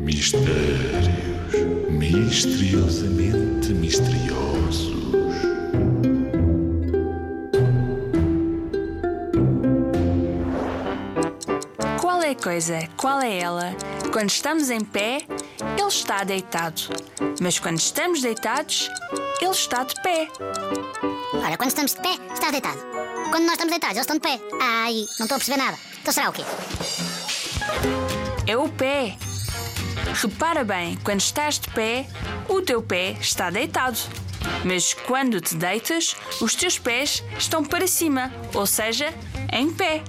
Mistérios misteriosamente misteriosos. Qual é a coisa? Qual é ela? Quando estamos em pé, ele está deitado. Mas quando estamos deitados, ele está de pé. Ora, quando estamos de pé, está deitado. Quando nós estamos deitados, eles estão de pé. Ai, não estou a perceber nada. Então será o quê? É o pé. Repara bem, quando estás de pé, o teu pé está deitado. Mas quando te deitas, os teus pés estão para cima, ou seja, em pé.